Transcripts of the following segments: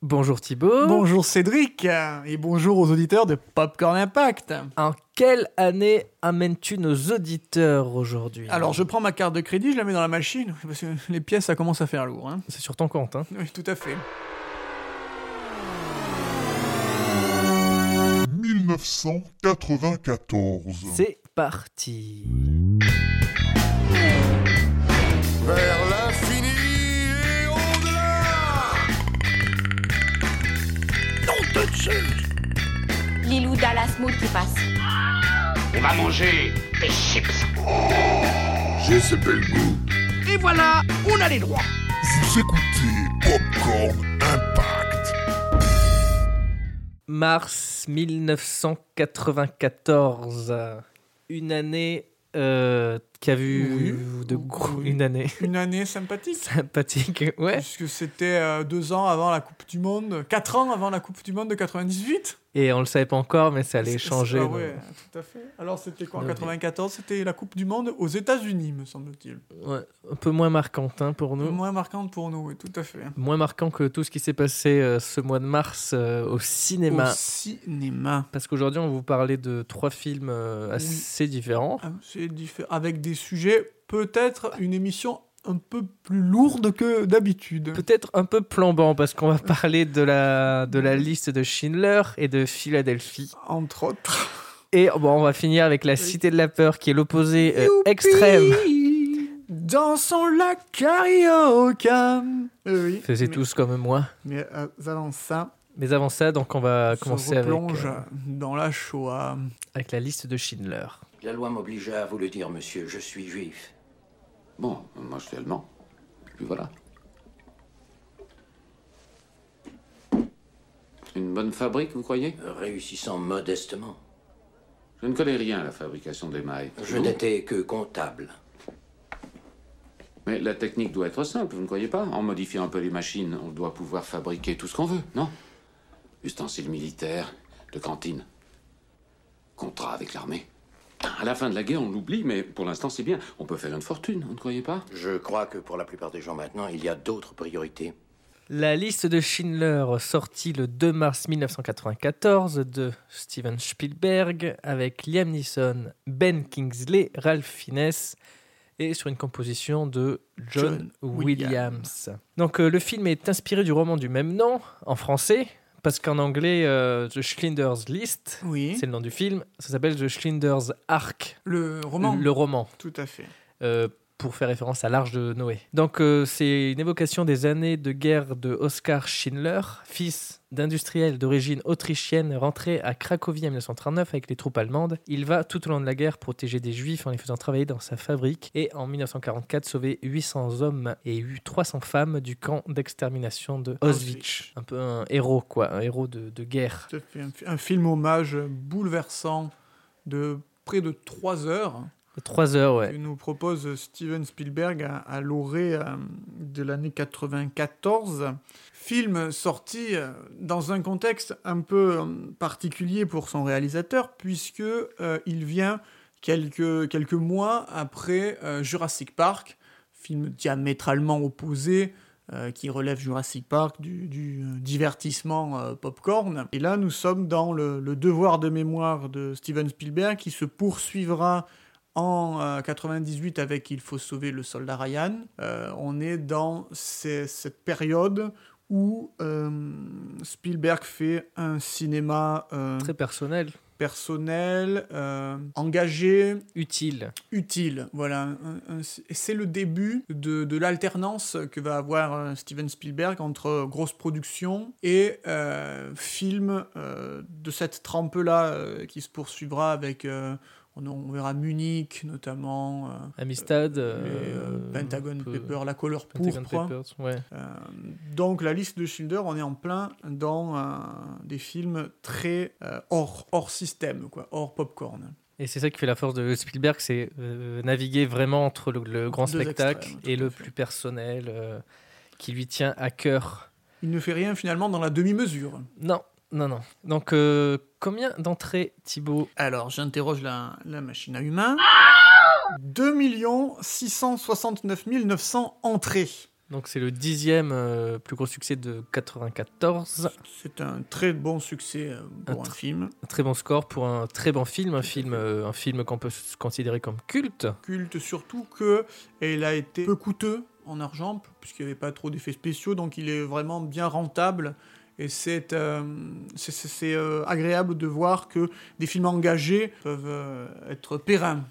Bonjour Thibaut. Bonjour Cédric et bonjour aux auditeurs de Popcorn Impact. En quelle année amènes-tu nos auditeurs aujourd'hui? Alors je prends ma carte de crédit, je la mets dans la machine parce que les pièces ça commence à faire lourd. Hein. C'est sur ton compte, hein Oui, tout à fait. 1994. C'est parti. Lilou Dallas Mood qui passe. On va manger des chips. J'ai ce bel goût. Et voilà, on a les droits. Vous écoutez Popcorn Impact. Mars 1994. Une année euh, qui a vu Oui. de gros... Oui. Une année Une année sympathique. sympathique. Ouais. Puisque c'était euh, deux ans avant la Coupe du Monde, quatre ans avant la Coupe du Monde de 98. Et on le savait pas encore, mais ça allait changer. Ah donc. ouais, tout à fait. Alors c'était quoi en Ouais. 94 C'était la Coupe du Monde aux États-Unis, me semble-t-il. Ouais, Un peu moins marquante hein, pour nous. Moins marquante pour nous, oui, tout à fait. Moins marquant que tout ce qui s'est passé euh, ce mois de mars euh, au cinéma. Au cinéma. Parce qu'aujourd'hui, on va vous parler de trois films assez différents. Ah, C'est diffé- avec des sujets, peut-être une émission un peu plus lourde que d'habitude. Peut-être un peu plombant parce qu'on va parler de la, de la liste de Schindler et de Philadelphie. Entre autres. Et bon, on va finir avec La. Cité de la Peur qui est l'opposé euh, extrême. Dansons la karaoke. Euh, oui. Faisez mais- tous comme moi. Mais euh, avant ça, Mais avant ça, donc on va on se commencer avec, replonge euh, dans la Shoah. avec la liste de Schindler. La loi m'obligeait à vous le dire, monsieur, je suis juif. Bon, moi je suis allemand. Puis voilà. Une bonne fabrique, vous croyez? Réussissant modestement. Je ne connais rien à la fabrication des mailles. Je n'étais que comptable. Mais la technique doit être simple, vous ne croyez pas? En modifiant un peu les machines, on doit pouvoir fabriquer tout ce qu'on veut, non? Ustensiles militaires, de cantine, contrat avec l'armée. À la fin de la guerre, on l'oublie, mais pour l'instant, c'est bien. On peut faire une fortune, vous ne croyez pas? Je crois que pour la plupart des gens maintenant, il y a d'autres priorités. La liste de Schindler, sortie le 2 mars 1994 de Steven Spielberg, avec Liam Neeson, Ben Kingsley, Ralph Fiennes, et sur une composition de John, John Williams. Donc euh, le film est inspiré du roman du même nom, en français, parce qu'en anglais, euh, The Schindler's List, Oui. c'est le nom du film, ça s'appelle The Schindler's Ark, Le roman. le roman. Tout à fait. euh, pour faire référence à l'Arche de Noé. Donc euh, c'est une évocation des années de guerre de Oskar Schindler, fils d'industriel d'origine autrichienne rentré à Cracovie en 1939 avec les troupes allemandes. Il va tout au long de la guerre protéger des juifs en les faisant travailler dans sa fabrique et en 1944 sauver 800 hommes et 300 femmes du camp d'extermination de Auschwitz. Un peu un héros quoi, un héros de, de guerre. Un, un film hommage bouleversant de près de trois heures Trois heures ouais. que nous propose Steven Spielberg à, l'orée euh, de l'année 94. Film sorti euh, dans un contexte un peu euh, particulier pour son réalisateur, puisque il vient quelques, quelques mois après Jurassic Park, film diamétralement opposé, qui relève Jurassic Park du, divertissement euh, popcorn. Et là, nous sommes dans le devoir de mémoire de Steven Spielberg qui se poursuivra en euh, 98 avec Il faut sauver le soldat Ryan. Euh, on est dans ces- cette période où euh, Spielberg fait un cinéma euh, Très personnel, personnel, euh, engagé, utile. utile. Voilà, c'est le début de, de l'alternance que va avoir euh, Steven Spielberg entre grosse production et euh, film euh, de cette trempe-là euh, qui se poursuivra avec, euh, on, on verra Munich notamment, euh, Amistad, les, euh, euh, Pentagon peu- Paper, la couleur pourpre. Papers, ouais. Donc la liste de Schindler, on est en plein dans des films très hors, hors système, quoi, hors popcorn. Et c'est ça qui fait la force de Spielberg, c'est euh, naviguer vraiment entre le, le grand Deux spectacle extrêmes, et le plus personnel euh, qui lui tient à cœur. Il ne fait rien finalement dans la demi-mesure. Non, non, non. Donc, euh, combien d'entrées, Thibaut Alors, j'interroge la, la machine à humains. 2 669 900 entrées. Donc c'est le dixième euh, plus gros succès de 94. C'est un très bon succès euh, pour Un film. Un très bon score pour un très bon film, un film, un film qu'on peut considérer comme culte. Culte surtout que il a été peu coûteux en argent, puisqu'il n'y avait pas trop d'effets spéciaux, donc il est vraiment bien rentable. Et c'est euh, euh, agréable de voir que des films engagés peuvent euh, être pérennes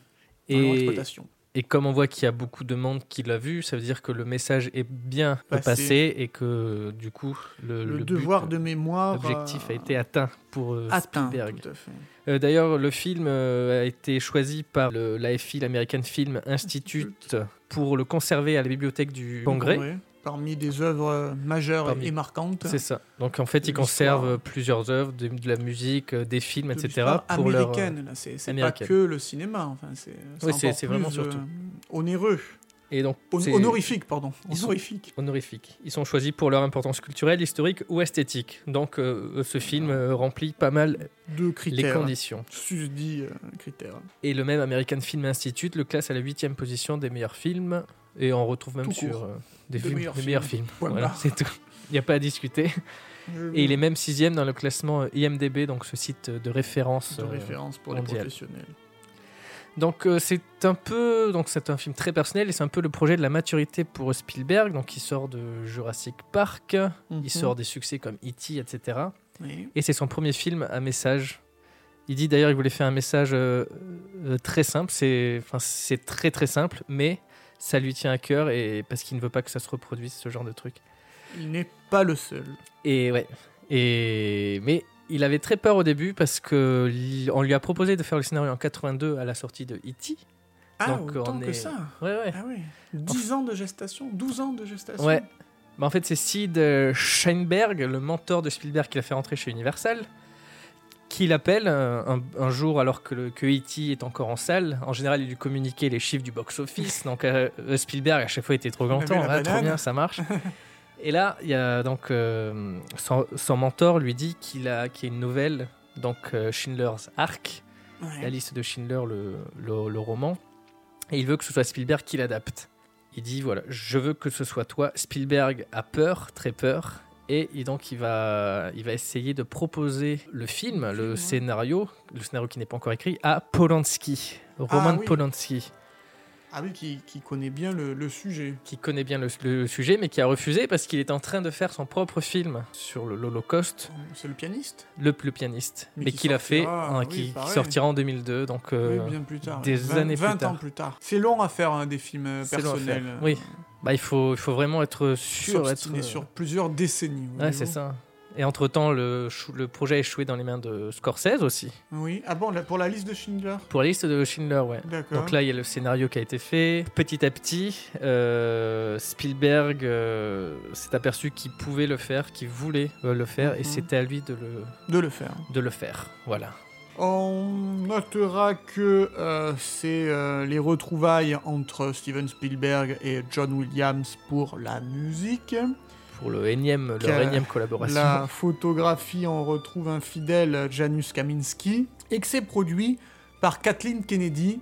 dans leur Et, exploitation. et comme on voit qu'il y a beaucoup de monde qui l'a vu, ça veut dire que le message est bien Passé. passé, et que du coup le, Le, le devoir but, de mémoire l'objectif a été atteint pour atteint. Spielberg. Euh, D'ailleurs, le film euh, a été choisi par l'AFI, l'American Film Institute, pour le conserver à la bibliothèque du Congrès. Parmi des œuvres majeures Parmi- et marquantes. C'est ça. Donc en fait, ils conservent euh, plusieurs œuvres, de, de la musique, euh, des films, de etc. Pour leur, euh, américaine, là, c'est pas que le cinéma, enfin, c'est Oui, c'est- vraiment plus, surtout. onéreux, Et donc, honorifique, pardon, honorifique. honorifique. Ils sont choisis pour leur importance culturelle, historique ou esthétique. Donc euh, ce film euh, remplit pas mal Deux les critères, conditions. susdits euh, critères. Et le même American Film Institute le classe à la huitième position des meilleurs films. Et on retrouve même Tout sur euh, des, films, meilleurs films. Voilà, c'est tout. Il n'y a pas à discuter. Et il est même sixième dans le classement euh, IMDB, donc ce site de référence. de euh, référence pour les professionnels. Donc euh, c'est un peu, donc c'est un film très personnel et c'est un peu le projet de la maturité pour Spielberg. Donc il sort de Jurassic Park, Mhm. il sort des succès comme E.T., etc. Oui. Et c'est son premier film à message. Il dit d'ailleurs qu'il voulait faire un message euh, euh, très simple. C'est, enfin c'est très très simple, mais ça lui tient à cœur et parce qu'il ne veut pas que ça se reproduise ce genre de truc. Il n'est pas le seul. Et ouais. Et mais il avait très peur au début parce que on lui a proposé de faire le scénario en 82 à la sortie de E.T. Ah, Donc, autant on que est- ça Ouais ouais. Ah oui 10 ans de gestation 12 ans de gestation Ouais. Bah, en fait, c'est Sid Sheinberg, le mentor de Spielberg qui l'a fait rentrer chez Universal, qui l'appelle un, un jour alors que, le, que E.T. est encore en salle. En général, il lui communiquait les chiffres du box-office. donc euh, euh, Spielberg, à chaque fois, était trop content. Ah, trop bien, ça marche. Et là, il y a donc euh, son, son mentor lui dit qu'il a, qu'il y a une nouvelle, donc euh, Schindler's Ark, Ouais. la liste de Schindler, le, le, le roman, et il veut que ce soit Spielberg qui l'adapte. Il dit voilà, je veux que ce soit toi. Spielberg a peur, très peur, et, donc il va, il va essayer de proposer le film, le scénario, le scénario qui n'est pas encore écrit, à Polanski, Roman oui. Polanski, Ah oui, qui, qui connaît bien le, le sujet. qui connaît bien le, le sujet, mais qui a refusé parce qu'il est en train de faire son propre film sur l'Holocauste, C'est le pianiste le, le pianiste, Mais mais, qui qu'il a fait, hein, oui, qui, sortira en 2002, donc euh, Oui, bien plus tard. des ouais. 20 années plus 20 tard. ans plus tard. C'est long à faire hein, des films euh, personnels. oui. bah, il, faut, il faut vraiment être sûr. Être, sur plusieurs décennies. Ouais, c'est ça. Et entre-temps, le, projet a échoué dans les mains de Scorsese aussi. Oui. Ah bon, pour la liste de Schindler? Pour la liste de Schindler, ouais. D'accord. Donc là, il y a le scénario qui a été fait. Petit à petit, euh, Spielberg euh, s'est aperçu qu'il pouvait le faire, qu'il voulait euh, le faire, et Mhm. c'était à lui de le, De le faire. de le faire. Voilà. On notera que euh, c'est euh, les retrouvailles entre Steven Spielberg et John Williams pour la musique. Pour le énième, leur énième collaboration. La photographie, on retrouve un fidèle Janusz Kaminski. Et que c'est produit par Kathleen Kennedy,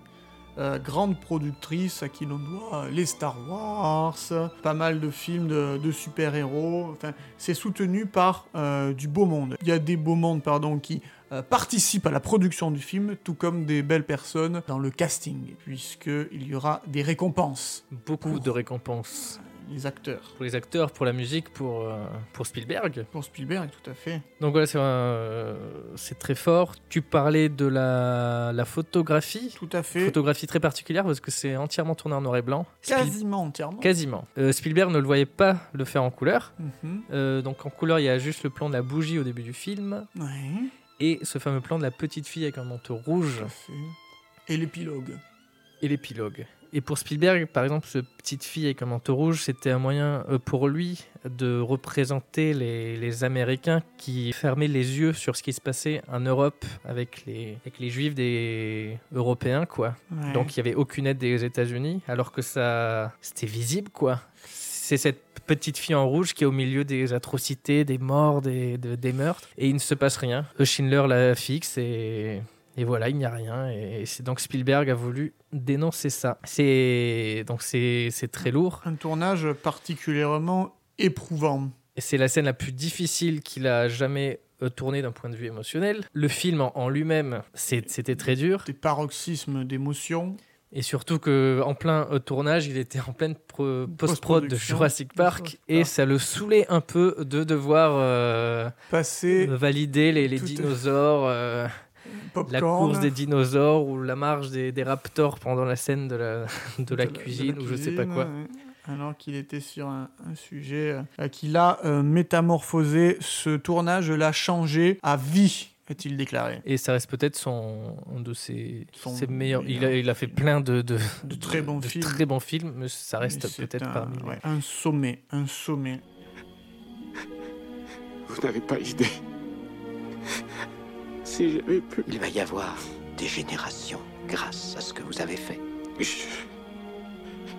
euh, grande productrice à qui l'on doit les Star Wars, pas mal de films de, de super-héros. Enfin, c'est soutenu par euh, du beau monde. Il y a des beaux mondes, pardon, qui euh, participent à la production du film, tout comme des belles personnes dans le casting, puisqu'il y aura des récompenses Beaucoup pour- de récompenses les acteurs. pour les acteurs, pour la musique, pour, euh, pour Spielberg. Pour Spielberg, tout à fait. Donc voilà, c'est c'est très fort. Tu parlais de la, la photographie. Tout à fait. Photographie très particulière parce que c'est entièrement tourné en noir et blanc. Spiel- Quasiment entièrement. Quasiment. Euh, Spielberg ne le voyait pas le faire en couleur. Mhm. Euh, donc en couleur, il y a juste le plan de la bougie au début du film Ouais, et ce fameux plan de la petite fille avec un manteau rouge tout à fait. Et l'épilogue. et l'épilogue. Et pour Spielberg, par exemple, ce petite fille avec un manteau rouge, c'était un moyen euh, pour lui de représenter les, les Américains qui fermaient les yeux sur ce qui se passait en Europe avec les, avec les Juifs des Européens, quoi. Ouais. Donc il n'y avait aucune aide des États-Unis, alors que ça, c'était visible, quoi. C'est cette petite fille en rouge qui est au milieu des atrocités, des morts, des, de- des meurtres, et il ne se passe rien. Euh, Schindler la fixe et Et voilà, il n'y a rien. Et c'est donc Spielberg a voulu dénoncer ça. C'est donc c'est très lourd. Un tournage particulièrement éprouvant. C'est la scène la plus difficile qu'il a jamais euh, tournée d'un point de vue émotionnel. Le film en, lui-même, c'était très dur. Des paroxysmes d'émotion. Et surtout que en plein euh, tournage, il était en pleine pro- post-prod de Jurassic Park et ça le saoulait un peu de devoir euh, Passer valider les, dinosaures, euh, la course des dinosaures ou la marche des, des raptors pendant la scène de la, de la de cuisine de ou je sais pas quoi. ouais. Alors qu'il était sur un, un sujet euh, qu'il a euh, métamorphosé. Ce tournage l'a changé à vie, a-t-il déclaré. Et ça reste peut-être son un de ses, Son ses meilleurs. Il a, il a fait plein de, de, De très bons de films. très bons films, mais ça reste peut-être parmi. ouais, un sommet, un sommet. Vous n'avez pas idée. Si j'avais pu. Il va y avoir des générations grâce à ce que vous avez fait. Je,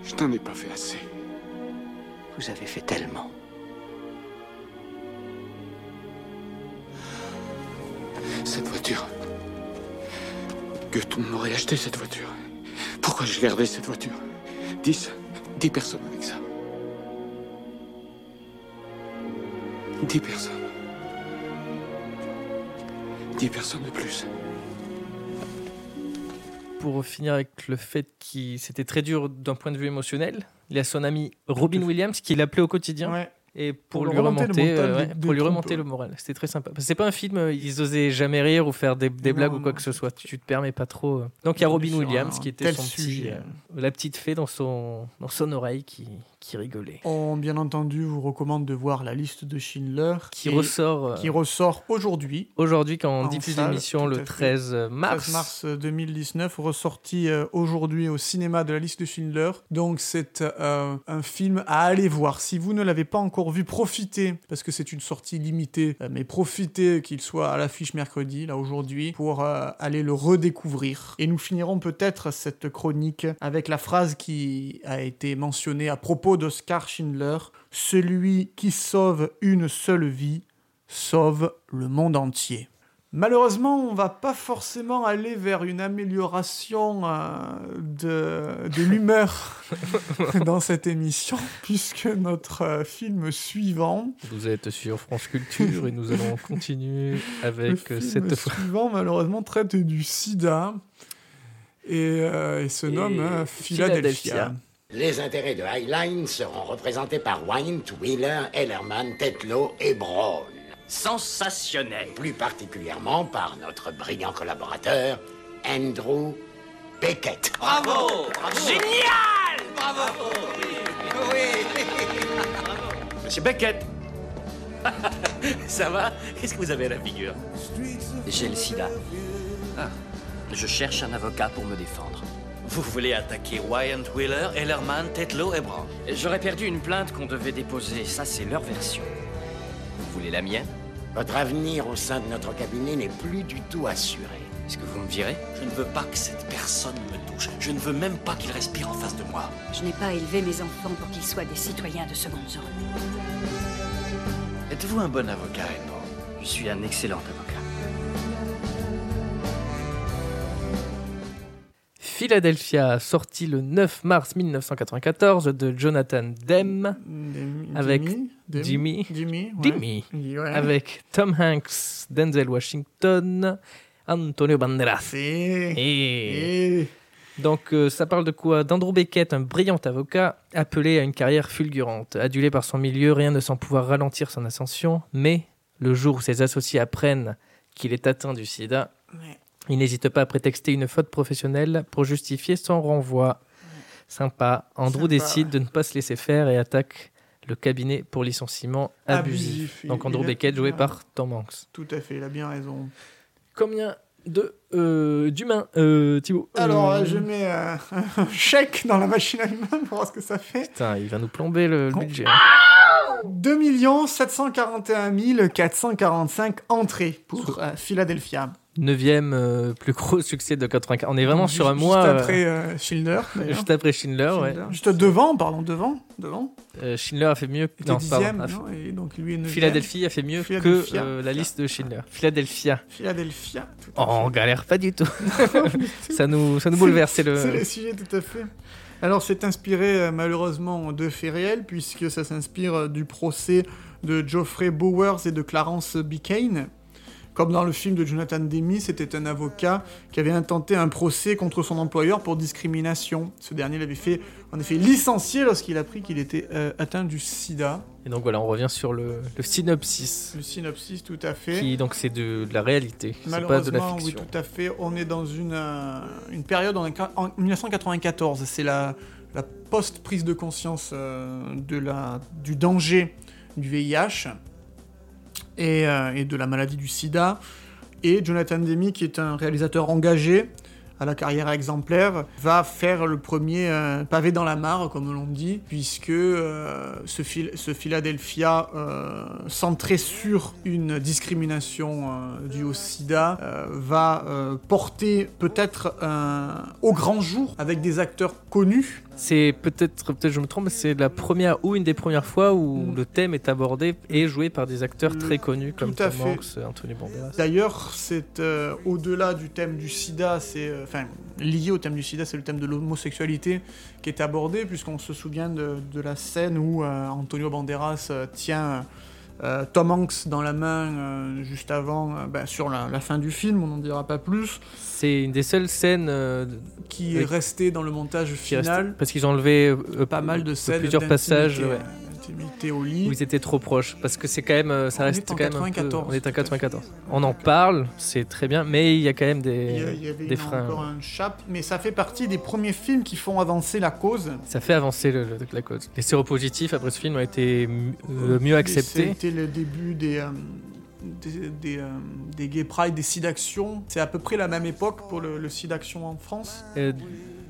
je n'en ai pas fait assez. Vous avez fait tellement. Cette voiture. Que tout m'aurait acheté cette voiture. Pourquoi j'ai gardé cette voiture? Dix. Dix personnes avec ça. Dix personnes. Dix personnes de plus. Pour finir avec le fait que c'était très dur d'un point de vue émotionnel, il y a son ami Robin Williams qui l'appelait au quotidien. Ouais. Et pour, Pour lui remonter le euh, ouais, pour lui remonter le moral. C'était très sympa. C'est pas un film, euh, ils osaient jamais rire ou faire des, des Non, blagues ou quoi que ce soit. Tu te permets pas trop. euh. Donc il y a Robin Williams qui était son petit, euh, la petite fée dans son, dans son oreille qui, qui rigolait. On, bien entendu, vous recommande de voir la liste de Schindler Qui ressort euh, qui ressort aujourd'hui, aujourd'hui quand on diffuse l'émission le à fait. 13 mars. 13 mars 2019, ressorti euh, aujourd'hui au cinéma de la liste de Schindler. Donc c'est un film à aller voir. Si vous ne l'avez pas encore vu, profitez, parce que c'est une sortie limitée, euh, mais profitez qu'il soit à l'affiche mercredi, là aujourd'hui, pour euh, aller le redécouvrir. Et nous finirons peut-être cette chronique avec la phrase qui a été mentionnée à propos d'Oscar Schindler. Celui qui sauve une seule vie sauve le monde entier. Malheureusement, on va pas forcément aller vers une amélioration euh, de, de l'humeur dans cette émission, puisque notre euh, film suivant, Vous êtes sur France Culture et nous allons continuer le avec euh, film cette fois. suivant, malheureusement, traite du sida et, euh, et se Et nomme euh, Philadelphia. Philadelphia. Les intérêts de Highline seront représentés par Wyant, Wheeler, Ellerman, Tetlow et Brown. Sensationnel. Plus particulièrement par notre brillant collaborateur, Andrew Beckett. Bravo, Génial Bravo Monsieur Beckett Ça va? Qu'est-ce que vous avez à la figure? J'ai le sida. Ah. Je cherche un avocat pour me défendre. Vous voulez attaquer Wyatt Wheeler, Ellerman, Tetlow et Brown? J'aurais perdu une plainte qu'on devait déposer. Ça, c'est leur version. Vous voulez la mienne Votre avenir au sein de notre cabinet n'est plus du tout assuré. Est-ce que vous me virez? Je ne veux pas que cette personne me touche. Je ne veux même pas qu'il respire en face de moi. Je n'ai pas élevé mes enfants pour qu'ils soient des citoyens de seconde zone. Êtes-vous un bon avocat, Edmond? Je suis un excellent avocat. Philadelphia, sorti le 9 mars 1994 de Jonathan Demme, Demi- Avec Jimmy. Jimmy, ouais. Jimmy, Ouais. avec Tom Hanks, Denzel Washington, Antonio Banderas. Et... Et et- donc euh, ça parle de quoi? D'Andrew Beckett, un brillant avocat appelé à une carrière fulgurante. Adulé par son milieu, rien ne semble pouvoir ralentir son ascension, mais le jour où ses associés apprennent qu'il est atteint du sida, Ouais. Il n'hésite pas à prétexter une faute professionnelle pour justifier son renvoi. Sympa. Andrew Sympa, décide ouais. de ne pas se laisser faire et attaque le cabinet pour licenciement abusif. Donc Andrew Beckett joué par Tom Hanks. Tout à fait, il a bien raison. Combien de euh, d'humains, euh, Thibaut? Alors, Euh, je mets euh, un chèque dans la machine à humains pour voir ce que ça fait. Putain, il va nous plomber le, le budget. 2 741 445 entrées pour Philadelphia. Neuvième euh, plus gros succès de 84. On est vraiment Juste- sur un mois. Juste euh, après euh, Schindler. juste après Schindler, ouais. Schindler. Juste devant, pardon, devant. devant. Euh, Schindler a fait mieux. Non, dixième, pardon. non Et donc lui est neuvième. Philadelphie a fait mieux que Philadelphia. euh, la liste de Schindler. Philadelphia. Philadelphia. tout Oh, à fait. on galère pas du tout. ça nous, ça nous bouleverse. C'est le. le sujet, tout à fait. Alors, c'est inspiré euh, malheureusement de faits réels, puisque ça s'inspire euh, du procès de Geoffrey Bowers et de Clarence Bicane. Comme dans le film de Jonathan Demi, c'était un avocat qui avait intenté un procès contre son employeur pour discrimination. Ce dernier l'avait fait, en effet, licencier lorsqu'il a appris qu'il était euh, atteint du sida. Et donc voilà, on revient sur le, le synopsis. Le synopsis, tout à fait. Qui donc c'est de, de la réalité, c'est pas de la Malheureusement, oui, fiction. tout à fait. On est dans une, euh, une période en, en 1994. C'est la, la post-prise de conscience euh, de la, du danger du VIH et, euh, et de la maladie du sida. Et Jonathan Demi, qui est un réalisateur engagé, à la carrière exemplaire, va faire le premier euh, pavé dans la mare, comme l'on dit, puisque euh, ce, Phil- ce Philadelphia, centré sur une discrimination due au sida, va porter peut-être au grand jour avec des acteurs connus. C'est peut-être, peut-être je me trompe, mais c'est la première ou une des premières fois où Mm. le thème est abordé et joué par des acteurs Le- très connus comme Tom. Hanks, Anthony Banderas. D'ailleurs, c'est euh, au-delà du thème du sida, c'est euh, enfin lié au thème du sida, c'est le thème de l'homosexualité qui est abordé, puisqu'on se souvient de, de la scène où euh, Antonio Banderas tient euh, Tom Hanks dans la main euh, juste avant, euh, ben, sur la, la fin du film, on n'en dira pas plus, C'est une des seules scènes qui est restée dans le montage reste- final. parce qu'ils ont enlevé Pas mal de scènes, plusieurs passages ouais, d'intimité au lit. où ils étaient trop proches parce que c'est quand même euh, ça On reste quand même un peu- 94, on est en à fait. 94. On en parle, c'est très bien, mais il y a quand même Il y, des a- il y avait des une- freins. encore un chap, mais ça fait partie des premiers films qui font avancer la cause. Ça fait avancer le- le- la cause. Les séropositifs après ce film ont été euh, mieux acceptés. C'était le début des, euh, des, des, euh, des Gay Pride, des SIDAction. C'est à peu près la même époque pour le, le SIDAction en France.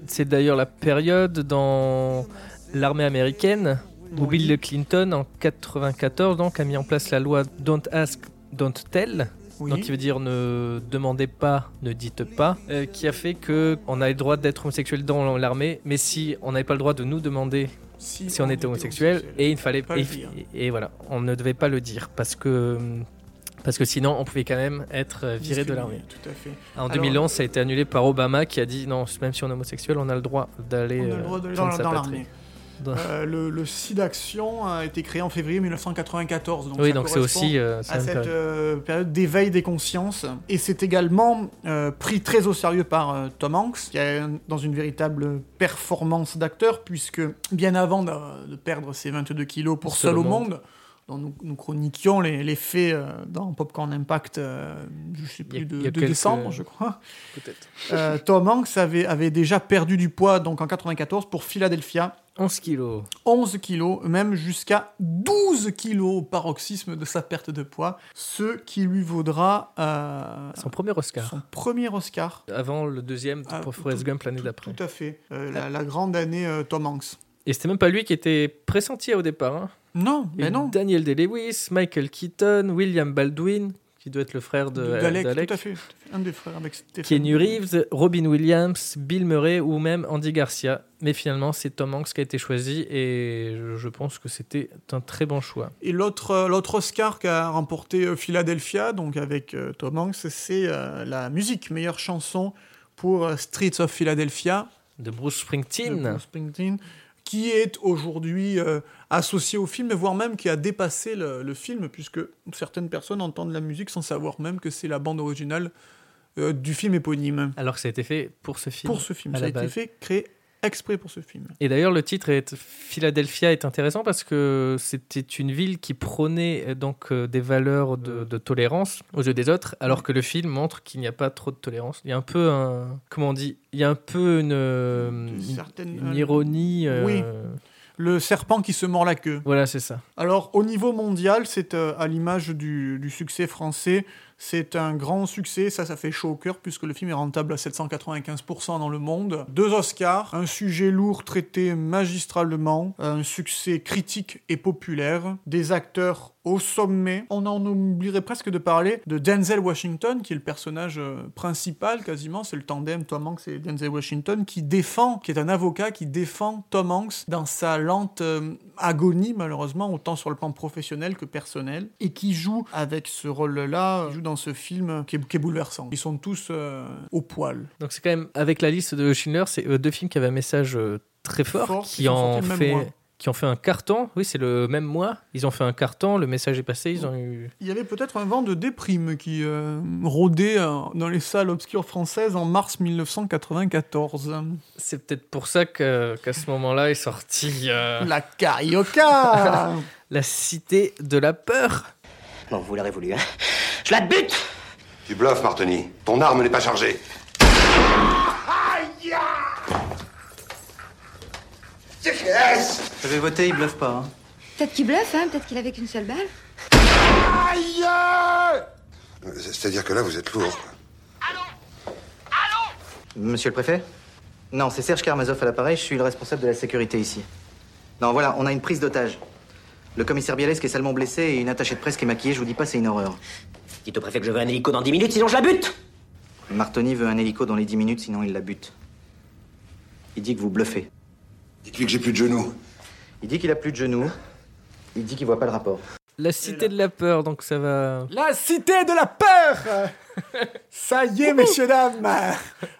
C'est d'ailleurs la période dans l'armée américaine Bill Clinton, en 94, donc, a mis en place la loi Don't Ask, Don't Tell, Oui. donc qui veut dire ne demandez pas, ne dites pas, euh, qui a fait que on a le droit d'être homosexuel dans l'armée, mais si on n'avait pas le droit de nous demander si, si on était homosexuel, et il fallait Pas le et, dire. et voilà, on ne devait pas le dire parce que parce que sinon on pouvait quand même être euh, viré de l'armée. Tout à fait. En Alors, 2011, ça a été annulé par Obama qui a dit non, même si on est homosexuel, on a le droit d'aller euh, dans, l'armée. Dans- Euh, le, le SIDAction a été créé en février 1994. Donc oui, ça donc c'est aussi euh, à cette période. euh, période d'éveil des consciences. Et c'est également pris très au sérieux par Tom Hanks, qui est dans une véritable performance d'acteur, puisque bien avant de, de perdre ses 22 kilos pour Seul au monde, dont nous, nous chroniquions les, les faits euh, dans Popcorn Impact, euh, je sais Il y plus, de, quelques- décembre, je crois. Peut-être. Euh, Tom Hanks avait, avait déjà perdu du poids donc en 94 pour Philadelphia. 11 kilos. 11 kilos, même jusqu'à 12 kilos au paroxysme de sa perte de poids, ce qui lui vaudra euh, Son premier Oscar. son premier Oscar. Avant le deuxième Ah, pour Forrest tout- Gump l'année d'après. Tout à fait. Euh, la, la grande année euh, Tom Hanks. Et c'était même pas lui qui était pressenti au départ. hein. Non, mais non. Daniel Day-Lewis, Michael Keaton, William Baldwin, qui doit être le frère de, De- d'Alec, d'Alec, tout à fait. Un des frères avec. Keanu Reeves, Robin Williams, Bill Murray ou même Andy Garcia. Mais finalement, c'est Tom Hanks qui a été choisi et je- pense que c'était un très bon choix. Et l'autre, euh, l'autre Oscar qu'a remporté euh, Philadelphia, donc avec euh, Tom Hanks, c'est la musique, meilleure chanson pour Streets of Philadelphia. De Bruce de Springsteen. Bruce Springsteen, qui est aujourd'hui euh, associé au film, voire même qui a dépassé le, le film, puisque certaines personnes entendent la musique sans savoir même que c'est la bande originale euh, du film éponyme. Alors que ça a été fait pour ce film. Pour ce film, ça a été fait, créé exprès pour ce film. Et d'ailleurs, le titre est Philadelphia est intéressant parce que c'était une ville qui prônait euh, donc euh, des valeurs de, de tolérance aux yeux des autres, alors que le film montre qu'il n'y a pas trop de tolérance. Il y a un peu un, comment on dit, il y a un peu une, euh, une, certaines- une ironie. euh, Oui. Le serpent qui se mord la queue. Voilà, c'est ça. Alors, au niveau mondial, c'est euh, à l'image du, du succès français, C'est un grand succès, ça, ça fait chaud au cœur puisque le film est rentable à 795% dans le monde. Deux Oscars, un sujet lourd traité magistralement, un succès critique et populaire, des acteurs au sommet. On en oublierait presque de parler de Denzel Washington, qui est le personnage euh, principal quasiment, c'est le tandem Tom Hanks et Denzel Washington, qui défend, qui est un avocat qui défend Tom Hanks dans sa lente euh, agonie malheureusement, autant sur le plan professionnel que personnel, et qui joue avec ce rôle-là, joue dans ce film qui est, qui est bouleversant. Ils sont tous euh, au poil. Donc c'est quand même, avec la liste de Schindler, c'est euh, deux films qui avaient un message euh, très fort, Fort, qui qui en fait... Qui ont fait un carton, oui, c'est le même mois. Ils ont fait un carton, le message est passé, ils ont eu. Il y avait peut-être un vent de déprime qui euh, rôdait euh, dans les salles obscures françaises en mars 1994. C'est peut-être pour ça que- qu'à ce moment-là est sorti euh, La carioca La Cité de la Peur. Bon, vous l'aurez voulu, hein Je la bute Tu bluffes, Martoni. Ton arme n'est pas chargée. Je vais voter, il bluffe pas. hein. Peut-être qu'il bluffe, hein Peut-être qu'il avait qu'une seule balle. Aïe C'est-à-dire que là, vous êtes lourd. Monsieur le préfet Non, c'est Serge Karmazov à l'appareil, je suis le responsable de la sécurité ici. Non, voilà, on a une prise d'otage. Le commissaire Bialès qui est salement blessé et une attachée de presse qui est maquillée, je vous dis pas, c'est une horreur. Dites au préfet que je veux un hélico dans 10 minutes, sinon je la bute Martoni veut un hélico dans les 10 minutes, sinon il la bute. Il dit que vous bluffez. Dites-lui que j'ai plus de genoux. Il dit qu'il a plus de genoux. Il dit qu'il voit pas le rapport. La Cité de la Peur, donc ça va. La cité de la peur Ça y est, messieurs, dames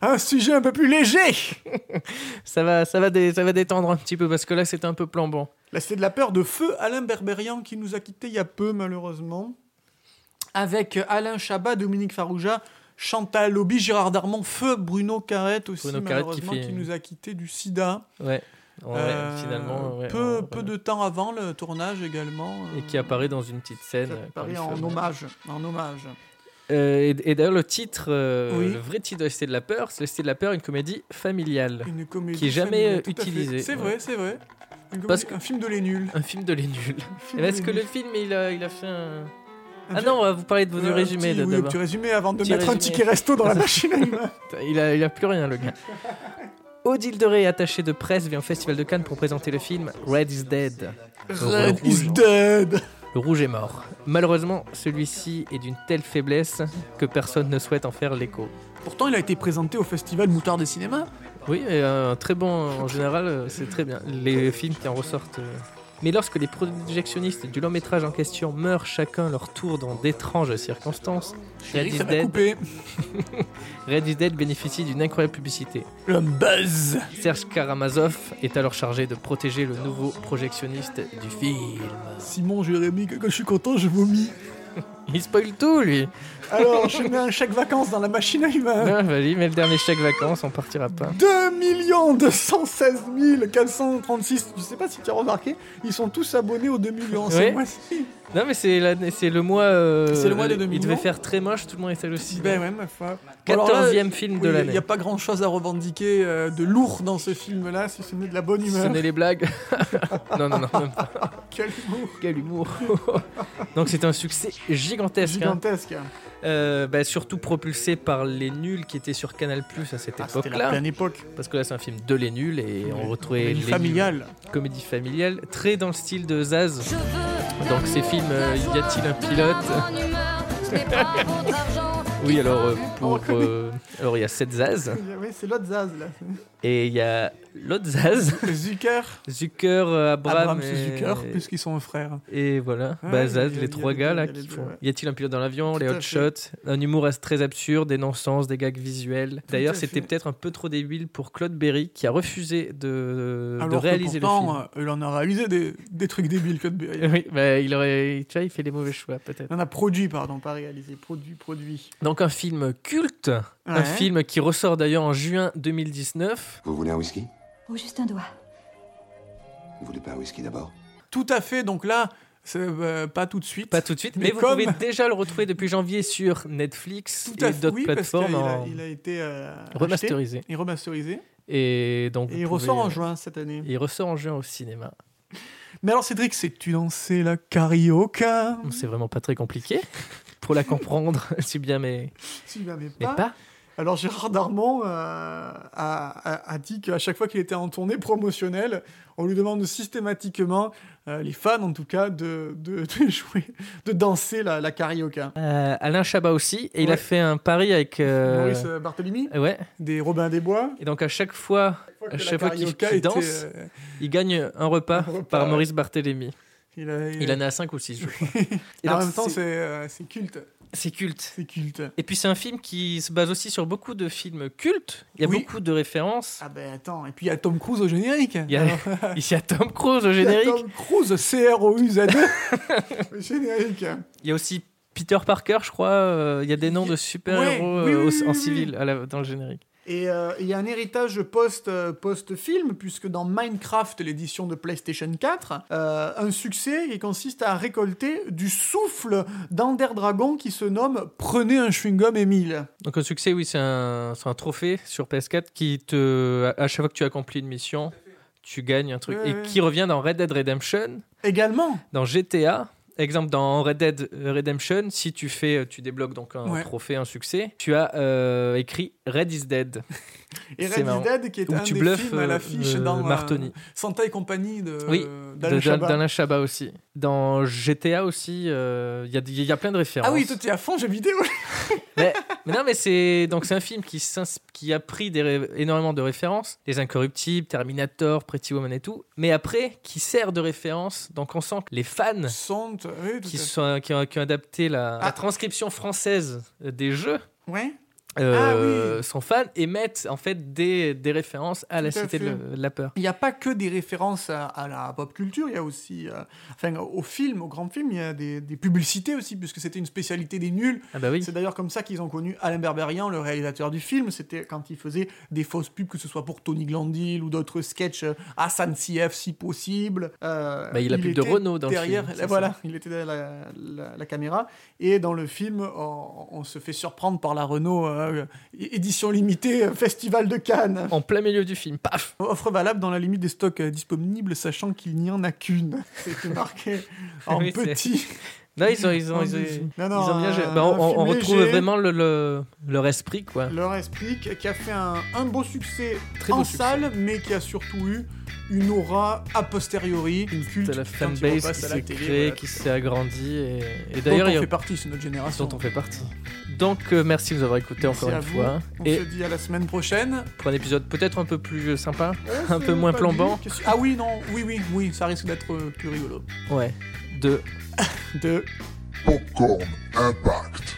Un sujet un peu plus léger Ça va, ça va, dé- ça va détendre un petit peu parce que là c'était un peu plambant. La cité de la peur de feu Alain Berberian qui nous a quittés il y a peu, malheureusement. Avec Alain Chabat, Dominique Farouja, Chantal Lobby, Gérard Darmon, feu Bruno Carrette aussi, Bruno Carrette qui malheureusement, qui, fait- nous a quittés du sida. Ouais. Ouais, Euh, finalement. ouais, peu, on- peu voilà. de temps avant le tournage également. Et qui apparaît dans une petite scène. Ça euh, en hommage. En hommage. Euh, et et d'ailleurs, le titre, euh, Oui. le vrai titre de La Cité de la Peur, c'est La Cité de la Peur, une comédie familiale. Une comédie qui est jamais euh, utilisée. C'est Ouais. vrai, c'est vrai. Une Parce comédie- Un film de les nuls. Un film de les nuls. film Et Est-ce que le film, il a, il a fait un. Un Ah non, on va vous parler de vos Euh, résumés un petit, oui, un petit résumé avant de Petit mettre un résumé. ticket resto dans la machine. Il a, il a plus rien, le gars. Odile de Ré, attachée de presse, vient au Festival de Cannes pour présenter le film Red is Dead. Red is dead. Le rouge est mort. Malheureusement, celui-ci est d'une telle faiblesse que personne ne souhaite en faire l'écho. Pourtant, il a été présenté au Festival Moutard des Cinémas. Oui, et un très bon en général, euh, c'est très bien. Les films qui en ressortent. euh. Mais lorsque les projectionnistes du long métrage en question meurent chacun leur tour dans d'étranges circonstances, Red is, Dead. Red is Dead bénéficie d'une incroyable publicité. Le buzz. Serge Karamazov est alors chargé de protéger le nouveau projectionniste du film. Simon Jérémy, quand je suis content, je vomis. Il spoil tout, lui Alors, je mets un chèque vacances dans la machine à humains. Vas-y, mets le dernier chèque vacances, on partira pas. 2 216 436, je sais pas si tu as remarqué, ils sont tous abonnés aux 2 millions. Ouais. mois-ci. Non, mais c'est le mois. euh, C'est le mois des 2 Il devait faire très moche, tout le monde était aussi. Ben ouais, ma foi. 14e film de Il l'année. n'y a pas grand chose à revendiquer euh, de lourd dans ce film-là, si ce n'est de la bonne Ce humeur. n'est les blagues. non, non, non, même pas. Quel humour Quel humour. Donc c'est un succès gigantesque. hein. gigantesque. Euh, bah, surtout propulsé par Les Nuls qui étaient sur Canal Plus à cette Ah, c'était époque-là. la pleine époque. Parce que là c'est un film de Les Nuls et on retrouvait Comédie Nuls. familiale. Comédie familiale, très dans le style de Zaz. Donc ces films, euh, y a-t-il un pilote Oui, alors euh, pour euh, alors il y a sept Zaz Oui, c'est l'autre Zaz, là. Et il y a l'autre Zaz, Zucker. Zucker, euh, Abraham, Abrams et... Zucker, puisqu'ils sont frères. Et voilà, Ouais, bah, Zaz, a- les trois gars là y a les qui deux, font. ouais. Y a-t-il un pilote dans l'avion Les hot shots, un humour très absurde, des non-sens, des gags visuels. D'ailleurs, c'était peut-être un peu trop débile pour Claude Berry qui a refusé de, de Alors que réaliser pourtant, le film. euh, il en a réalisé des, des trucs débiles, Claude Berry. Oui, bah, il aurait, tu vois, il fait les mauvais choix peut-être. Il en a produit, pardon, pas réalisé. Produit, produit. Donc un film culte, un film qui ressort d'ailleurs en juin 2019. Vous voulez un whisky? Oh, juste un doigt. Vous voulez pas un whisky d'abord? Tout à fait, donc là, euh, pas tout de suite. Pas tout de suite, mais, Mais vous comme- pouvez déjà le retrouver depuis janvier sur Netflix Tout à et d'autres oui, parce plateformes qu'il a, il a été euh, remasterisé. et remasterisé. Et donc Et il ressort en juin cette année. Il ressort en juin au cinéma. Mais alors, Cédric, sais-tu danser la carioca? C'est vraiment pas très compliqué. pour la comprendre, si bien mais, Si, bah, mais mais pas. Alors Gérard Darmon euh, a, a- a dit qu'à chaque fois qu'il était en tournée promotionnelle, on lui demande systématiquement, euh, les fans en tout cas, de, de, de jouer, de danser la, la carioca. Euh, Alain Chabat aussi, et il a fait un pari avec. Maurice Barthélemy, Ouais. des Robins des Bois. Et donc à chaque fois, à chaque fois qu'il était, danse, il gagne un repas, un repas, par ouais. Maurice Barthélémy. Il, a- Il en est à 5 ou 6, je crois. Et en même temps, c'est- euh, c'est culte. c'est culte. C'est culte. Et puis c'est un film qui se base aussi sur beaucoup de films cultes. Il y a Oui. beaucoup de références. Ah ben attends, et puis il y a Tom Cruise au générique. Il y a, il y a Tom Cruise au Il y a générique. Tom Cruise, C-R-O-U-Z. au générique. Il y a aussi Peter Parker, je crois. euh, Il y a des noms de super-héros Ouais, oui, euh, oui, au- oui, en oui. civil à la- dans le générique. Et euh, il y a un héritage post, euh, post-film, puisque dans Minecraft, l'édition de PlayStation 4, euh, un succès qui consiste à récolter du souffle d'Ender Dragon qui se nomme Prenez un chewing-gum Emile. Donc un succès, oui, c'est un, c'est un trophée sur PS4 qui te, à à chaque fois que tu accomplis une mission, tu gagnes un truc Ouais, et ouais. qui revient dans Red Dead Redemption, Également, dans GTA. Exemple dans Red Dead Redemption, si tu fais, tu débloques donc un Ouais. trophée, un succès, tu as euh, écrit Red is Dead. et Red marrant. is Dead, qui est Où un tu des bluffes, films à euh, l'affiche euh, dans euh, Martoni. Santa et compagnie de Oui, d'Alain Chabat. d'Alain Chabat aussi. Dans GTA aussi, euh, il y, a, il y a plein de références. Ah oui, toi t'es à fond jeux vidéo. mais, mais non, mais c'est donc c'est un film qui, a pris des ré- énormément de références, Les Incorruptibles, Terminator, Pretty Woman et tout, mais après qui sert de référence. Donc on sent que les fans Sont, oui, tout qui, à fait. sont, qui, ont, qui ont adapté la, la Ah. transcription française des jeux Ouais. Euh, sont fans et mettent en fait des, des références à la à Cité de, le- la Peur. Il n'y a pas que des références à, à la pop culture, il y a aussi, euh, enfin, au film, au grand film, il y a des, des publicités aussi, puisque c'était une spécialité des nuls. Ah bah oui. C'est d'ailleurs comme ça qu'ils ont connu Alain Berberian, le réalisateur du film. C'était quand il faisait des fausses pubs, que ce soit pour Tony Glandil ou d'autres sketchs euh, à SNCF si possible. Euh, Bah, il a pub de Renault dans le derrière, film, c'est Voilà, ça. il était derrière la, la- la caméra. Et dans le film, on, on se fait surprendre par la Renault euh, édition limitée euh, Festival de Cannes. En plein milieu du film, paf Offre valable dans la limite des stocks euh, disponibles, sachant qu'il n'y en a qu'une. C'était marqué en Oui, petit. Non, ils ont, ils ont, ils ont, Non, non, ont bien. Bah, on, retrouve léger. vraiment le, le- leur esprit, quoi. Leur esprit qui a fait un, un beau succès Très beau en succès. salle, mais qui a surtout eu une aura a posteriori, une culte la fanbase qui s'est créée, voilà. qui s'est agrandie. Et, et d'ailleurs, on il y a- fait partie, c'est notre génération. dont on fait partie. Donc, euh, merci de nous avoir écoutés encore une vous. fois. On Et se dit à la semaine prochaine. pour un épisode peut-être un peu plus sympa, Oh, un peu moins dit. Qu'est-ce- Ah oui, non, oui, oui, oui, ça risque d'être euh, plus rigolo. Ouais. De De Popcorn Impact.